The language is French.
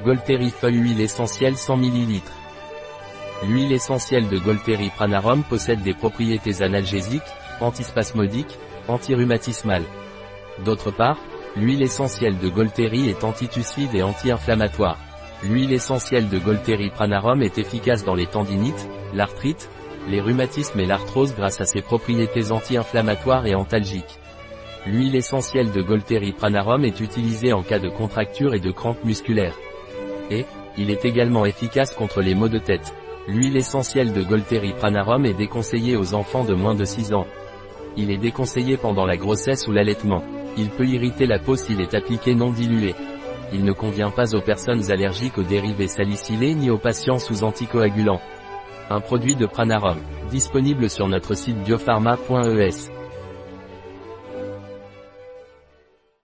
Golteri feuille huile essentielle 100 ml. L'huile essentielle de Golteri Pranarum possède des propriétés analgésiques, antispasmodiques, antirhumatismales. D'autre part, l'huile essentielle de Golteri est antitusside et anti-inflammatoire. L'huile essentielle de Golteri Pranarum est efficace dans les tendinites, l'arthrite, les rhumatismes et l'arthrose grâce à ses propriétés anti-inflammatoires et antalgiques. L'huile essentielle de Golteri Pranarum est utilisée en cas de contracture et de crampes musculaires. Et, il est également efficace contre les maux de tête. L'huile essentielle de Golteri Pranarum est déconseillée aux enfants de moins de 6 ans. Il est déconseillé pendant la grossesse ou l'allaitement. Il peut irriter la peau s'il est appliqué non dilué. Il ne convient pas aux personnes allergiques aux dérivés salicylés ni aux patients sous anticoagulants. Un produit de Pranarum, disponible sur notre site biopharma.es.